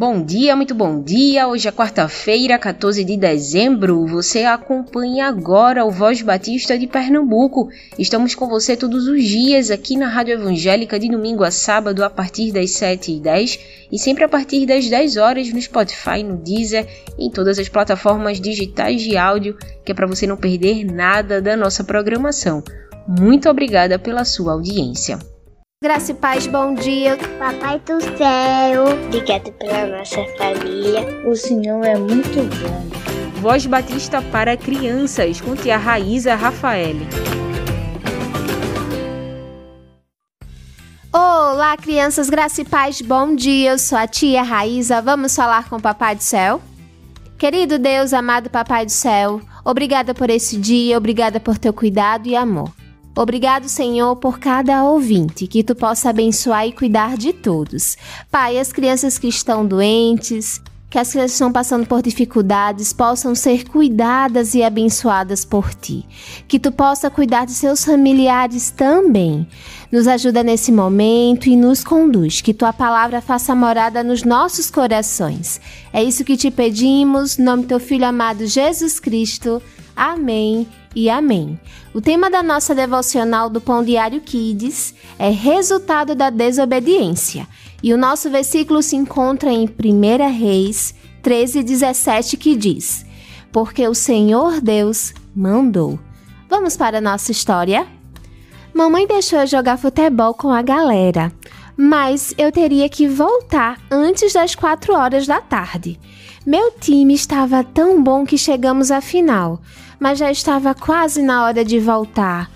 Bom dia, muito bom dia. Hoje é quarta-feira, 14 de dezembro. Você acompanha agora o Voz Batista de Pernambuco. Estamos com você todos os dias aqui na Rádio Evangélica, de domingo a sábado, a partir das 7h10 e sempre a partir das 10 horas no Spotify, no Deezer, em todas as plataformas digitais de áudio, que é para você não perder nada da nossa programação. Muito obrigada pela sua audiência. Graça e paz, bom dia. Papai do céu, obrigado pela nossa família. O Senhor é muito bom. Voz Batista para crianças, com tia Raíza Rafael. Olá, crianças, graça e paz, bom dia. Eu sou a tia Raíza. Vamos falar com o Papai do Céu? Querido Deus, amado Papai do Céu, obrigada por esse dia, obrigada por teu cuidado e amor. Obrigado, Senhor, por cada ouvinte, que tu possa abençoar e cuidar de todos. Pai, as crianças que estão doentes, que as crianças estão passando por dificuldades possam ser cuidadas e abençoadas por ti. Que tu possa cuidar de seus familiares também. Nos ajuda nesse momento e nos conduz. Que tua palavra faça morada nos nossos corações. É isso que te pedimos, no nome do teu filho amado Jesus Cristo. Amém e amém. O tema da nossa devocional do Pão Diário Kids é resultado da desobediência. E o nosso versículo se encontra em 1 Reis 13, 17, que diz: Porque o Senhor Deus mandou. Vamos para a nossa história? Mamãe deixou eu jogar futebol com a galera, mas eu teria que voltar antes das 4 horas da tarde. Meu time estava tão bom que chegamos à final mas já estava quase na hora de voltar.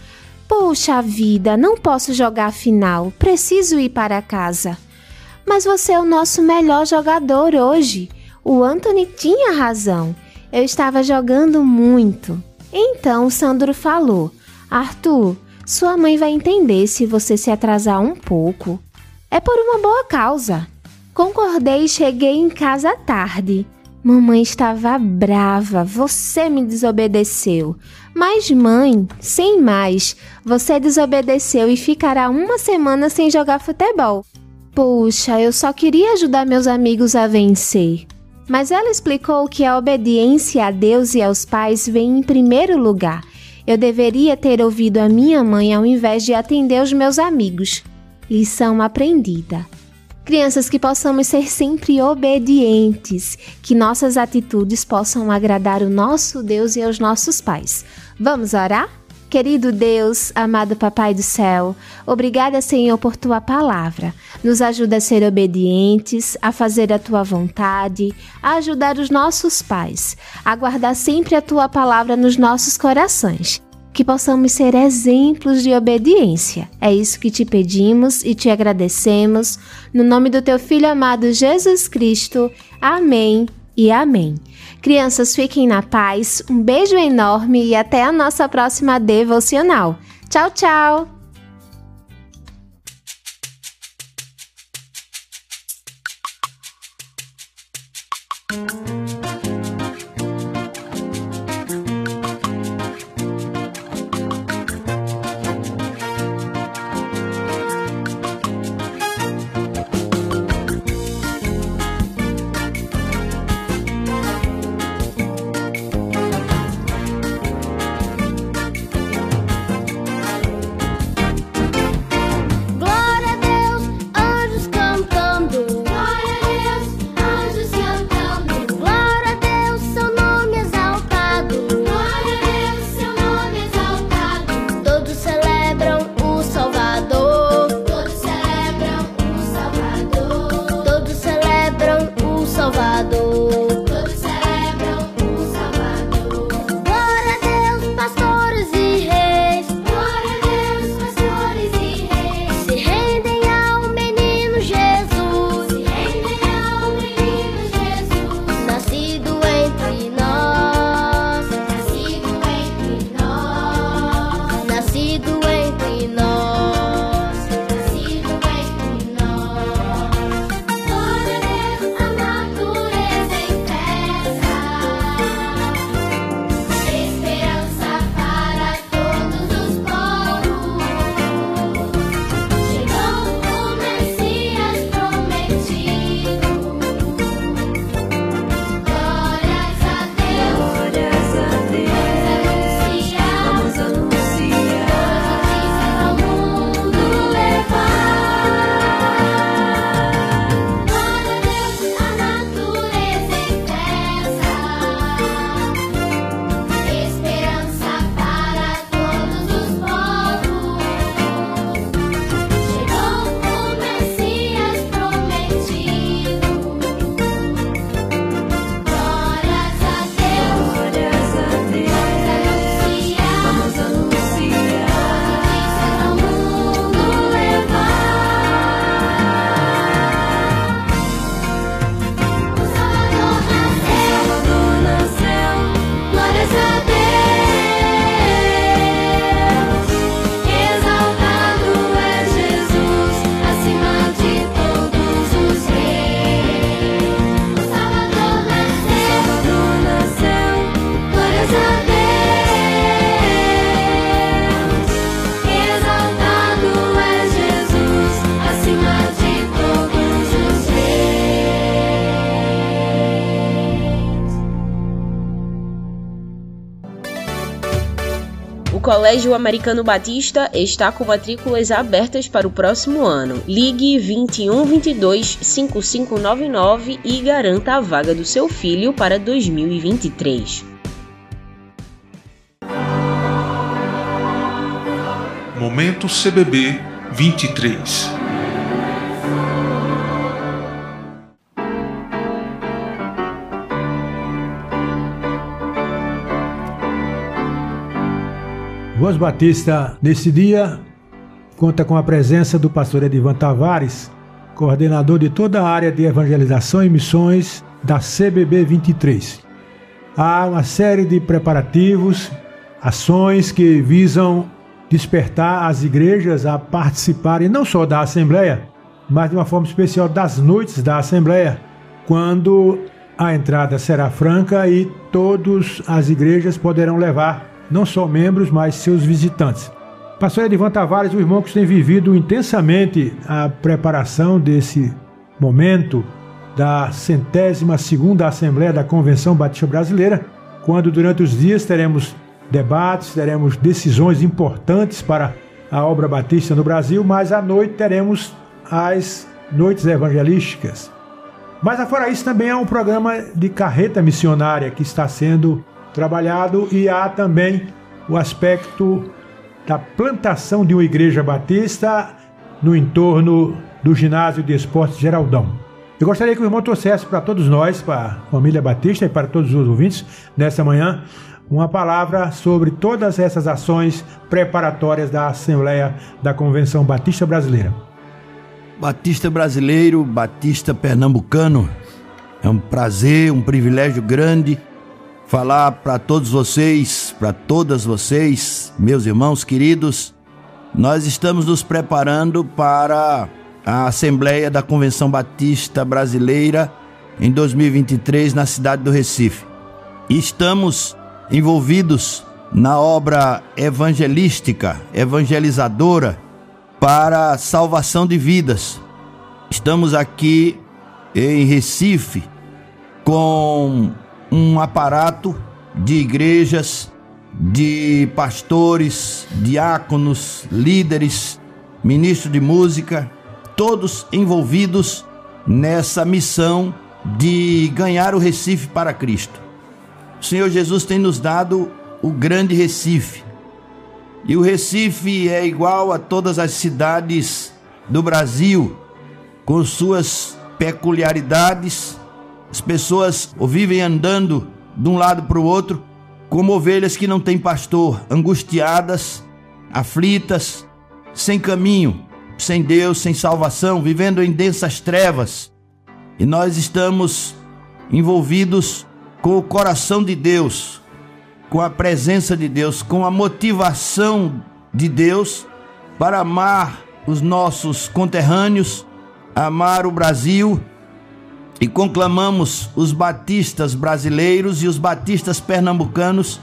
Puxa vida, não posso jogar a final, preciso ir para casa. Mas você é o nosso melhor jogador hoje. O Anthony tinha razão. Eu estava jogando muito. Então Sandro falou: Arthur, sua mãe vai entender se você se atrasar um pouco. É por uma boa causa. Concordei e cheguei em casa tarde. Mamãe estava brava, você me desobedeceu. Mas, mãe, sem mais, você desobedeceu e ficará uma semana sem jogar futebol. Puxa, eu só queria ajudar meus amigos a vencer. Mas ela explicou que a obediência a Deus e aos pais vem em primeiro lugar. Eu deveria ter ouvido a minha mãe ao invés de atender os meus amigos. Lição aprendida. Crianças, que possamos ser sempre obedientes, que nossas atitudes possam agradar o nosso Deus e aos nossos pais. Vamos orar? Querido Deus, amado Papai do céu, obrigada, Senhor, por tua palavra. Nos ajuda a ser obedientes, a fazer a tua vontade, a ajudar os nossos pais, a guardar sempre a tua palavra nos nossos corações que possamos ser exemplos de obediência. É isso que te pedimos e te agradecemos. No nome do teu Filho amado Jesus Cristo. Amém e amém. Crianças, fiquem na paz. Um beijo enorme e até a nossa próxima devocional. Tchau, tchau! Colégio Americano Batista está com matrículas abertas para o próximo ano. Ligue 21 22 5599 e garanta a vaga do seu filho para 2023. Momento CBB 23 Voz Batista, nesse dia, conta com a presença do pastor Edivan Tavares, coordenador de toda a área de evangelização e missões da CBB 23. Há uma série de preparativos, ações que visam despertar as igrejas a participarem não só da Assembleia, mas de uma forma especial das noites da Assembleia, quando a entrada será franca e todas as igrejas poderão levar não só membros, mas seus visitantes. Pastor Edivan Tavares, o irmão que tem vivido intensamente a preparação desse momento da centésima segunda Assembleia da Convenção Batista Brasileira, quando durante os dias teremos debates, teremos decisões importantes para a obra batista no Brasil, mas à noite teremos as noites evangelísticas. Mas afora isso também há um programa de carreta missionária que está sendo trabalhado e há também o aspecto da plantação de uma igreja batista no entorno do ginásio de esportes Geraldão. Eu gostaria que o irmão trouxesse para todos nós, para a família Batista e para todos os ouvintes, nessa manhã, uma palavra sobre todas essas ações preparatórias da Assembleia da Convenção Batista Brasileira. Batista brasileiro, Batista pernambucano, é um prazer, um privilégio grande falar para todos vocês, para todas vocês, meus irmãos queridos, nós estamos nos preparando para a Assembleia da Convenção Batista Brasileira em 2023 na cidade do Recife. Estamos envolvidos na obra evangelística, evangelizadora para a salvação de vidas. Estamos aqui em Recife com um aparato de igrejas, de pastores, diáconos, líderes, ministros de música, todos envolvidos nessa missão de ganhar o Recife para Cristo. O Senhor Jesus tem nos dado o grande Recife. E o Recife é igual a todas as cidades do Brasil, com suas peculiaridades, as pessoas vivem andando de um lado para o outro como ovelhas que não têm pastor, angustiadas, aflitas, sem caminho, sem Deus, sem salvação, vivendo em densas trevas. E nós estamos envolvidos com o coração de Deus, com a presença de Deus, com a motivação de Deus para amar os nossos conterrâneos, amar o Brasil e conclamamos os batistas brasileiros e os batistas pernambucanos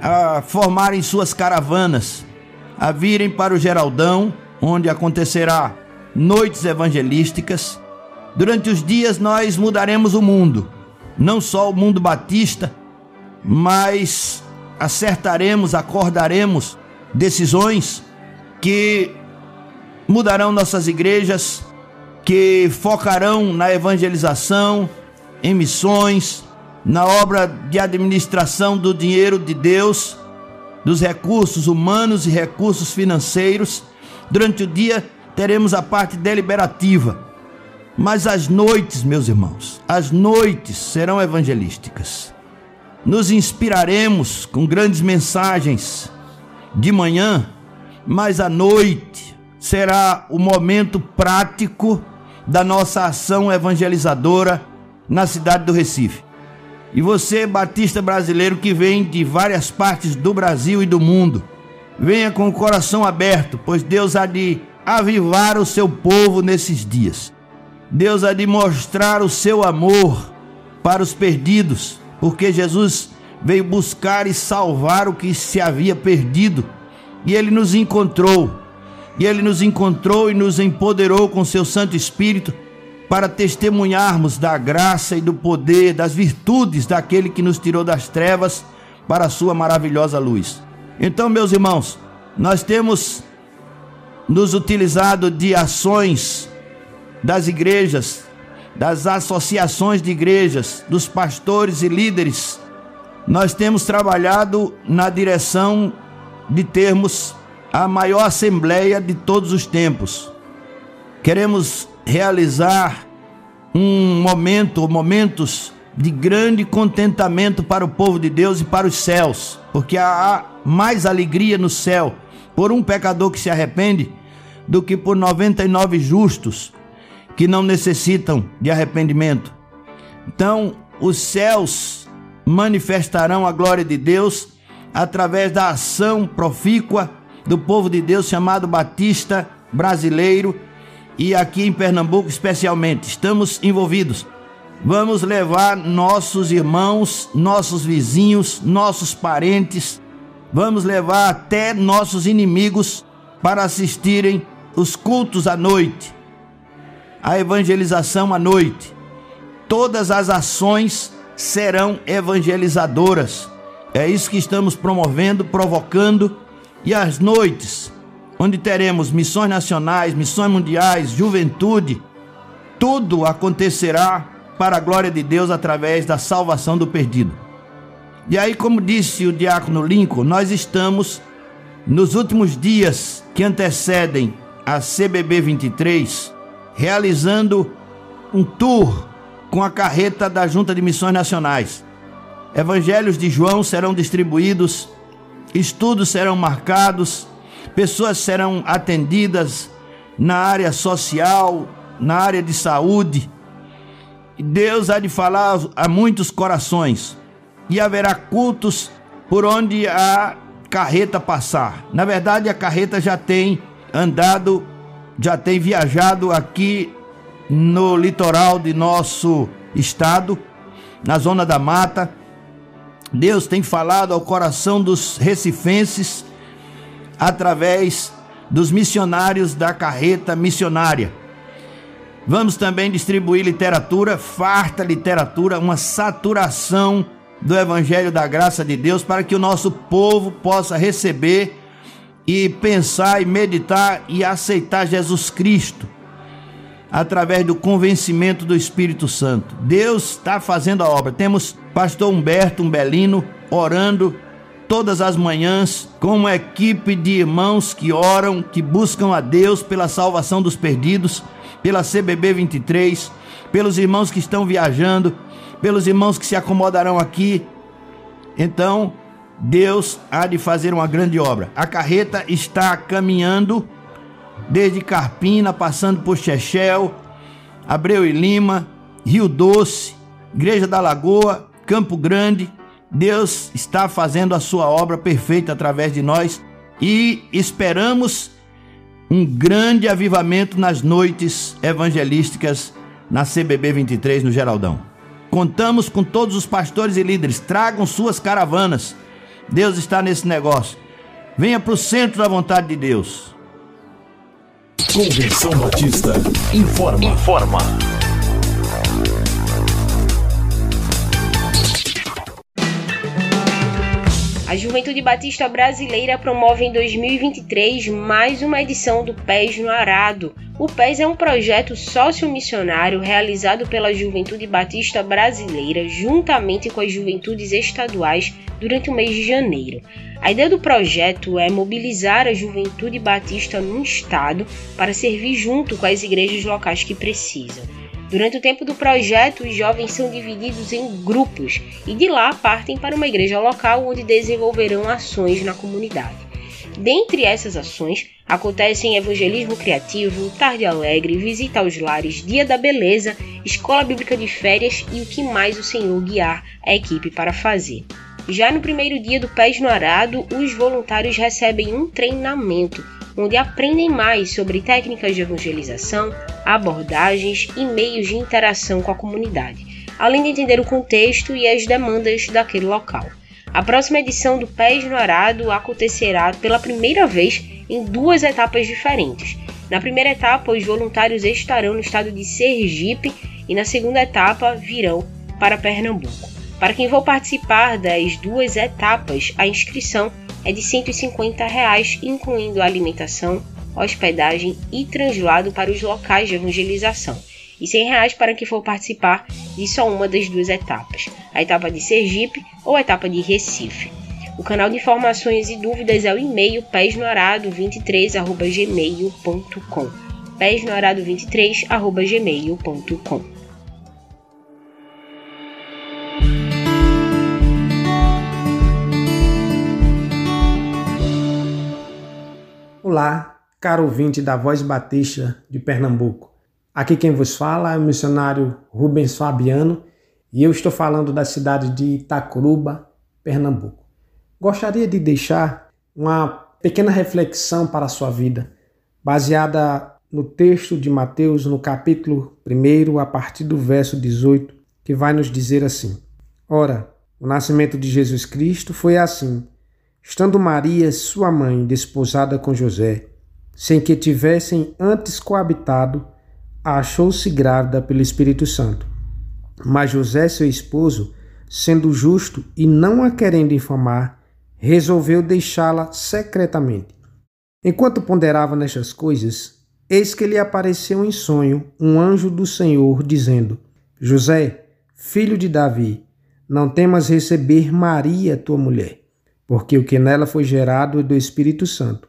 a formarem suas caravanas, a virem para o Geraldão, onde acontecerá noites evangelísticas. Durante os dias nós mudaremos o mundo, não só o mundo batista, mas acertaremos, acordaremos decisões que mudarão nossas igrejas, que focarão na evangelização, em missões, na obra de administração do dinheiro de Deus, dos recursos humanos e recursos financeiros. Durante o dia teremos a parte deliberativa, mas as noites, meus irmãos, as noites serão evangelísticas. Nos inspiraremos com grandes mensagens de manhã, mas à noite será o momento prático da nossa ação evangelizadora na cidade do Recife. E você, batista brasileiro que vem de várias partes do Brasil e do mundo, venha com o coração aberto, pois Deus há de avivar o seu povo nesses dias. Deus há de mostrar o seu amor para os perdidos, porque Jesus veio buscar e salvar o que se havia perdido, e ele nos encontrou e ele nos encontrou e nos empoderou com seu Santo Espírito para testemunharmos da graça e do poder, das virtudes daquele que nos tirou das trevas para a sua maravilhosa luz. Então, meus irmãos, nós temos nos utilizado de ações das igrejas, das associações de igrejas, dos pastores e líderes. Nós temos trabalhado na direção de termos a maior assembleia de todos os tempos. Queremos realizar um momento, momentos de grande contentamento para o povo de Deus e para os céus, porque há mais alegria no céu por um pecador que se arrepende do que por 99 justos que não necessitam de arrependimento. Então, os céus manifestarão a glória de Deus através da ação profícua do povo de Deus chamado Batista brasileiro e aqui em Pernambuco especialmente. Estamos envolvidos. Vamos levar nossos irmãos, nossos vizinhos, nossos parentes, vamos levar até nossos inimigos para assistirem os cultos à noite, a evangelização à noite. Todas as ações serão evangelizadoras. É isso que estamos promovendo, provocando. E as noites, onde teremos missões nacionais, missões mundiais, juventude, tudo acontecerá para a glória de Deus através da salvação do perdido. E aí, como disse o diácono Lincoln, nós estamos nos últimos dias que antecedem a CBB 23, realizando um tour com a carreta da Junta de Missões Nacionais. Evangelhos de João serão distribuídos, estudos serão marcados, pessoas serão atendidas na área social, na área de saúde. Deus há de falar a muitos corações e haverá cultos por onde a carreta passar. Na verdade, a carreta já tem andado, já tem viajado aqui no litoral de nosso estado, na zona da mata. Deus tem falado ao coração dos recifenses através dos missionários da carreta missionária. Vamos também distribuir literatura, farta literatura, uma saturação do Evangelho da Graça de Deus para que o nosso povo possa receber e pensar e meditar e aceitar Jesus Cristo através do convencimento do Espírito Santo. Deus está fazendo a obra. Temos pastor Humberto Umbelino orando todas as manhãs com uma equipe de irmãos que oram, que buscam a Deus pela salvação dos perdidos, pela CBB 23, pelos irmãos que estão viajando, pelos irmãos que se acomodarão aqui. Então, Deus há de fazer uma grande obra. A carreta está caminhando desde Carpina, passando por Chechel, Abreu e Lima, Rio Doce, Igreja da Lagoa, Campo Grande. Deus está fazendo a sua obra perfeita através de nós e esperamos um grande avivamento nas noites evangelísticas na CBB 23 no Geraldão. Contamos com todos os pastores e líderes, tragam suas caravanas Deus está nesse negócio. Venha para o centro da vontade de Deus. Convenção Batista informa. Informa. A Juventude Batista Brasileira promove em 2023 mais uma edição do Pés no Arado. O Pés é um projeto sociomissionário realizado pela Juventude Batista Brasileira juntamente com as juventudes estaduais durante o mês de janeiro. A ideia do projeto é mobilizar a juventude batista no estado para servir junto com as igrejas locais que precisam. Durante o tempo do projeto, os jovens são divididos em grupos e de lá partem para uma igreja local onde desenvolverão ações na comunidade. Dentre essas ações, acontecem evangelismo criativo, tarde alegre, visita aos lares, dia da beleza, escola bíblica de férias e o que mais o Senhor guiar a equipe para fazer. Já no primeiro dia do Pés no Arado, os voluntários recebem um treinamento onde aprendem mais sobre técnicas de evangelização, abordagens e meios de interação com a comunidade, além de entender o contexto e as demandas daquele local. A próxima edição do Pés no Arado acontecerá pela primeira vez em duas etapas diferentes. Na primeira etapa, os voluntários estarão no estado de Sergipe e na segunda etapa virão para Pernambuco. Para quem for participar das duas etapas, a inscrição é de 150 reais, incluindo alimentação, hospedagem e translado para os locais de evangelização, e 100 reais para quem for participar de só uma das duas etapas, a etapa de Sergipe ou a etapa de Recife. O canal de informações e dúvidas é o e-mail pesnoarado23@gmail.com. pesnoarado23@gmail.com. Olá, caro ouvinte da Voz Batista de Pernambuco. Aqui quem vos fala é o missionário Rubens Fabiano e eu estou falando da cidade de Itacuruba, Pernambuco. Gostaria de deixar uma pequena reflexão para a sua vida, baseada no texto de Mateus, no capítulo 1, a partir do verso 18, que vai nos dizer assim: Ora, o nascimento de Jesus Cristo foi assim. Estando Maria, sua mãe, desposada com José, sem que tivessem antes coabitado, achou-se grávida pelo Espírito Santo. Mas José, seu esposo, sendo justo e não a querendo infamar, resolveu deixá-la secretamente. Enquanto ponderava nestas coisas, eis que lhe apareceu em sonho um anjo do Senhor, dizendo: José, filho de Davi, não temas receber Maria, tua mulher, porque o que nela foi gerado é do Espírito Santo.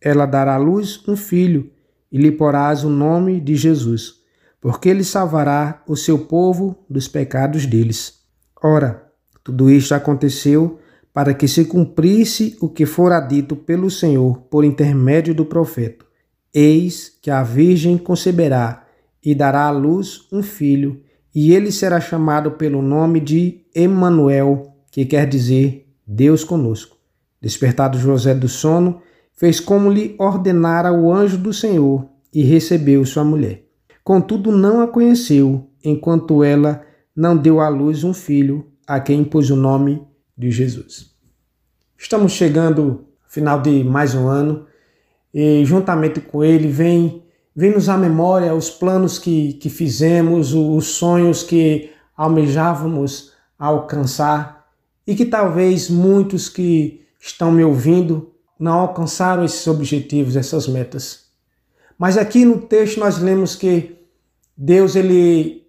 Ela dará à luz um filho, e lhe porás o nome de Jesus, porque ele salvará o seu povo dos pecados deles. Ora, tudo isto aconteceu para que se cumprisse o que fora dito pelo Senhor por intermédio do profeta. Eis que a Virgem conceberá e dará à luz um filho, e ele será chamado pelo nome de Emanuel, que quer dizer Deus conosco. Despertado José do sono, fez como lhe ordenara o anjo do Senhor e recebeu sua mulher. Contudo, não a conheceu, enquanto ela não deu à luz um filho, a quem pôs o nome de Jesus. Estamos chegando ao final de mais um ano e juntamente com ele vem vem-nos à memória os planos que, que fizemos, os sonhos que almejávamos alcançar e que talvez muitos que estão me ouvindo não alcançaram esses objetivos, essas metas. Mas aqui no texto nós lemos que Deus ele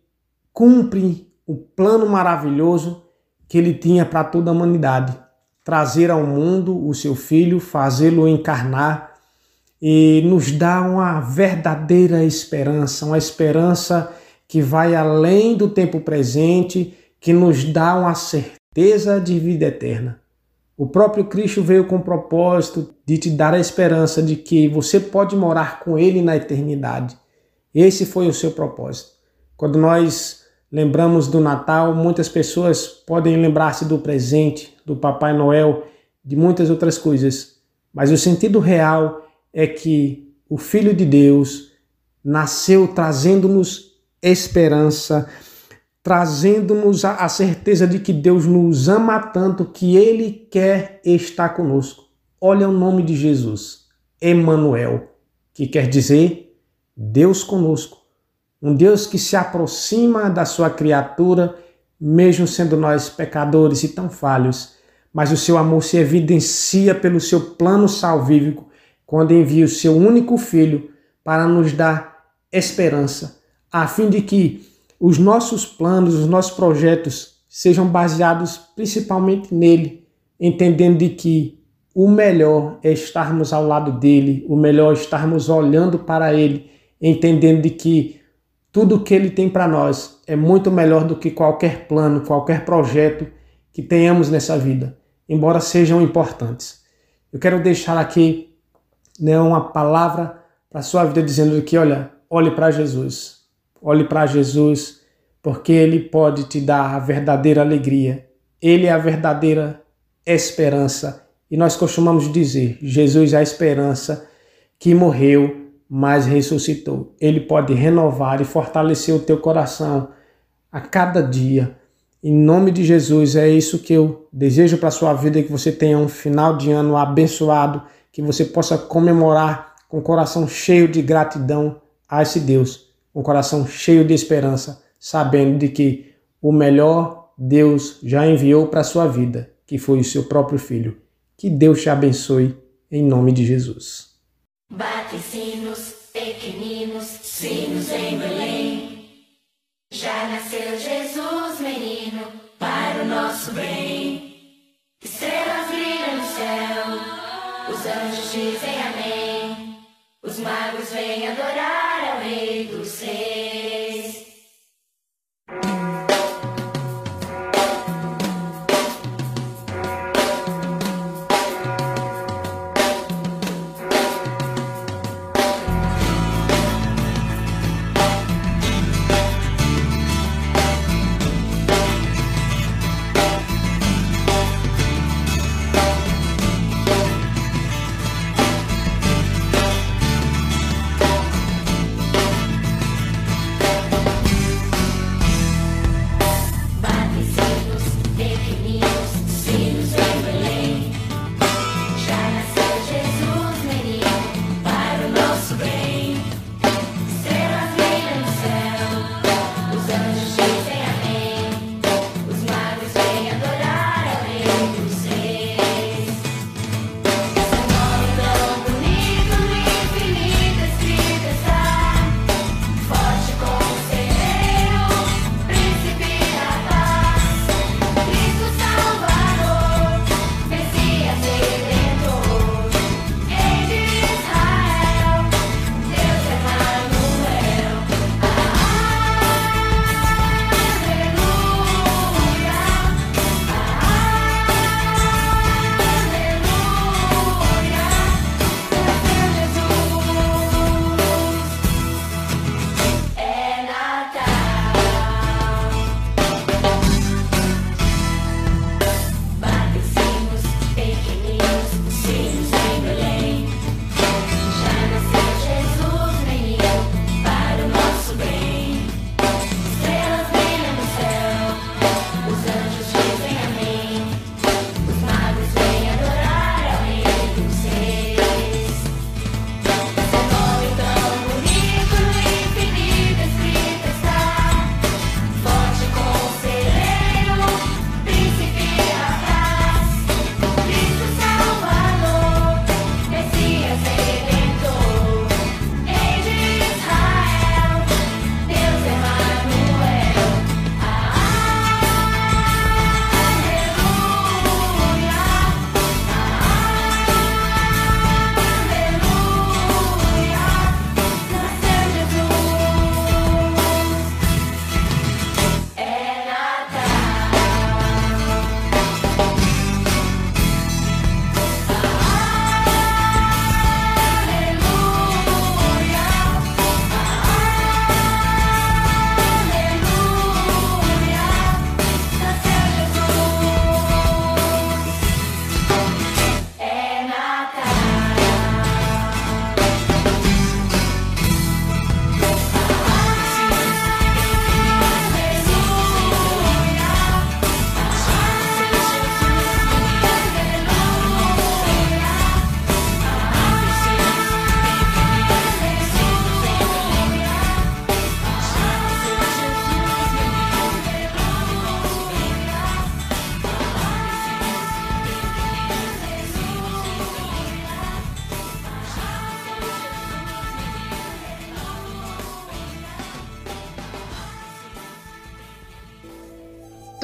cumpre o plano maravilhoso que ele tinha para toda a humanidade, trazer ao mundo o seu filho, fazê-lo encarnar e nos dar uma verdadeira esperança, uma esperança que vai além do tempo presente, que nos dá uma certeza de vida eterna. O próprio Cristo veio com o propósito de te dar a esperança de que você pode morar com Ele na eternidade. Esse foi o seu propósito. Quando nós lembramos do Natal, muitas pessoas podem lembrar-se do presente, do Papai Noel, de muitas outras coisas, mas o sentido real é que o Filho de Deus nasceu trazendo-nos esperança, trazendo-nos a, certeza de que Deus nos ama tanto que Ele quer estar conosco. Olha o nome de Jesus, Emmanuel, que quer dizer Deus conosco. Um Deus que se aproxima da sua criatura, mesmo sendo nós pecadores e tão falhos, mas o seu amor se evidencia pelo seu plano salvífico quando envia o seu único filho para nos dar esperança, a fim de que os nossos planos, os nossos projetos sejam baseados principalmente nele, entendendo de que o melhor é estarmos ao lado dele, o melhor é estarmos olhando para ele, entendendo de que tudo que ele tem para nós é muito melhor do que qualquer plano, qualquer projeto que tenhamos nessa vida, embora sejam importantes. Eu quero deixar aqui né, uma palavra para a sua vida dizendo que, olha, olhe para Jesus. Olhe para Jesus, porque ele pode te dar a verdadeira alegria. Ele é a verdadeira esperança. E nós costumamos dizer: Jesus é a esperança que morreu mas ressuscitou. Ele pode renovar e fortalecer o teu coração a cada dia. Em nome de Jesus, é isso que eu desejo para a sua vida, que você tenha um final de ano abençoado, que você possa comemorar com o coração cheio de gratidão a esse Deus, um coração cheio de esperança, sabendo de que o melhor Deus já enviou para a sua vida, que foi o seu próprio filho. Que Deus te abençoe, em nome de Jesus. Bate sinos, pequeninos, sinos em Belém. Já nasceu Jesus, menino, para o nosso bem. Estrelas brilham no céu, os anjos dizem amém. Os magos vêm adorar ao Rei dos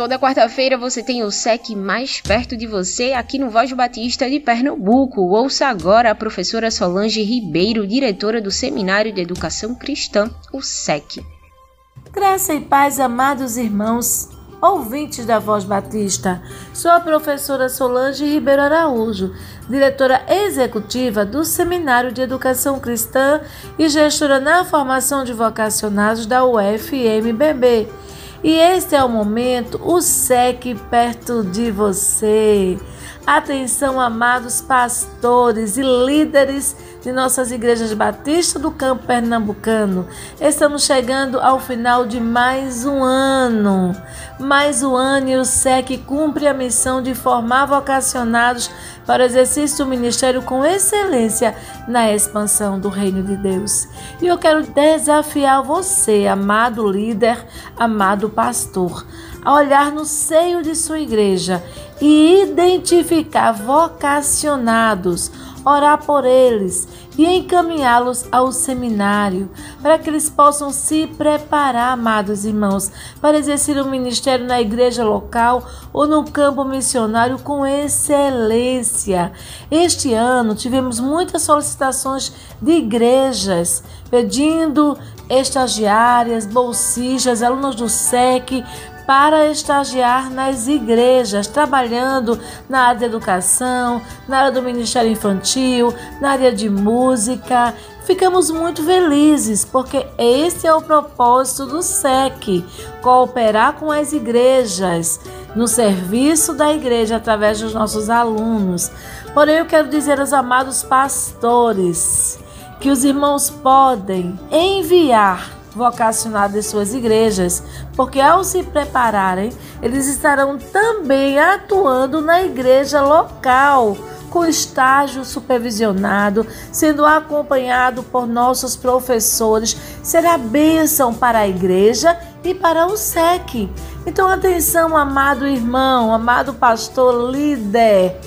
Toda quarta-feira você tem o SEC mais perto de você aqui no Voz Batista de Pernambuco. Ouça agora a professora Solange Ribeiro, diretora do Seminário de Educação Cristã, o SEC. Graça e paz, amados irmãos, ouvintes da Voz Batista. Sou a professora Solange Ribeiro Araújo, diretora executiva do Seminário de Educação Cristã e gestora na formação de vocacionados da UFMBB. E este é o momento, o SEC perto de você. Atenção, amados pastores e líderes de nossas igrejas batistas do campo pernambucano. Estamos chegando ao final de mais um ano. Mais um ano e o SEC cumpre a missão de formar vocacionados para o exercício do ministério com excelência na expansão do reino de Deus. E eu quero desafiar você, amado líder, amado pastor, a olhar no seio de sua igreja e identificar vocacionados, orar por eles e encaminhá-los ao seminário, para que eles possam se preparar, amados irmãos, para exercer o ministério na igreja local ou no campo missionário com excelência. Este ano tivemos muitas solicitações de igrejas pedindo estagiárias, bolsistas, alunos do SEC para estagiar nas igrejas, trabalhando na área de educação, na área do Ministério Infantil, na área de música. Ficamos muito felizes porque esse é o propósito do SEC cooperar com as igrejas no serviço da igreja através dos nossos alunos. Porém, eu quero dizer aos amados pastores que os irmãos podem enviar vocacionados de suas igrejas, porque ao se prepararem, eles estarão também atuando na igreja local, com estágio supervisionado, sendo acompanhado por nossos professores, será bênção para a igreja e para o SEC. Então, atenção, amado irmão, amado pastor líder.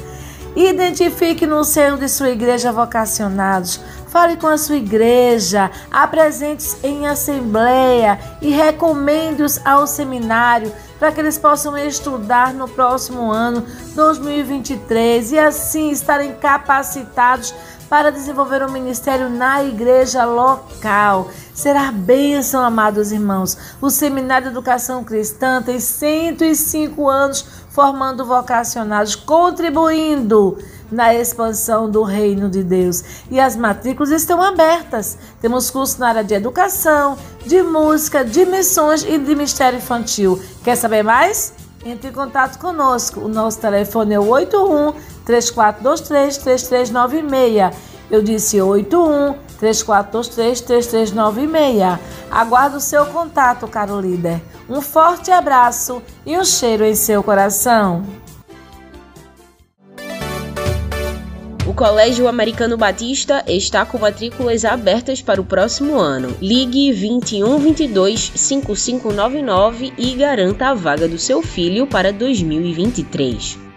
Identifique no seio de sua igreja vocacionados. Fale com a sua igreja, apresente-os em assembleia e recomende-os ao seminário para que eles possam estudar no próximo ano 2023 e assim estarem capacitados para desenvolver um ministério na igreja local. Será bênção, amados irmãos. O Seminário de Educação Cristã tem 105 anos formando vocacionados, contribuindo na expansão do reino de Deus. E as matrículas estão abertas. Temos curso na área de educação, de música, de missões e de mistério infantil. Quer saber mais? Entre em contato conosco. O nosso telefone é o 81 3423 3396. Eu disse 81 3423 3396. Aguardo o seu contato, caro líder. Um forte abraço e um cheiro em seu coração. Colégio Americano Batista está com matrículas abertas para o próximo ano. Ligue 21 22 5599 e garanta a vaga do seu filho para 2023.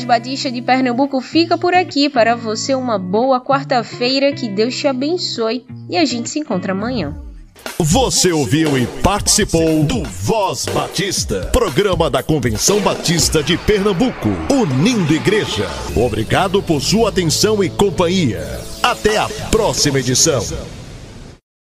Voz Batista de Pernambuco fica por aqui. Para você, uma boa quarta-feira. Que Deus te abençoe. E a gente se encontra amanhã. Você ouviu e participou do Voz Batista, programa da Convenção Batista de Pernambuco, unindo igreja. Obrigado por sua atenção e companhia. Até a próxima edição.